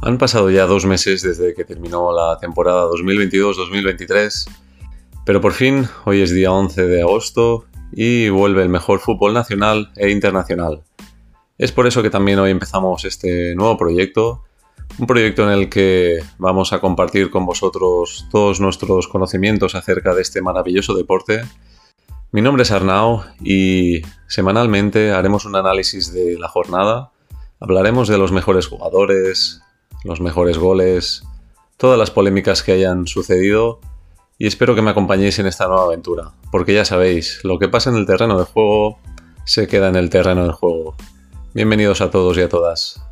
Han pasado ya dos meses desde que terminó la temporada 2022-2023, pero por fin hoy es día 11 de agosto y vuelve el mejor fútbol nacional e internacional. Es por eso que también hoy empezamos este nuevo proyecto, un proyecto en el que vamos a compartir con vosotros todos nuestros conocimientos acerca de este maravilloso deporte. Mi nombre es Arnau y semanalmente haremos un análisis de la jornada, hablaremos de los mejores jugadores, los mejores goles, todas las polémicas que hayan sucedido y espero que me acompañéis en esta nueva aventura, porque ya sabéis, lo que pasa en el terreno de juego se queda en el terreno del juego. Bienvenidos a todos y a todas.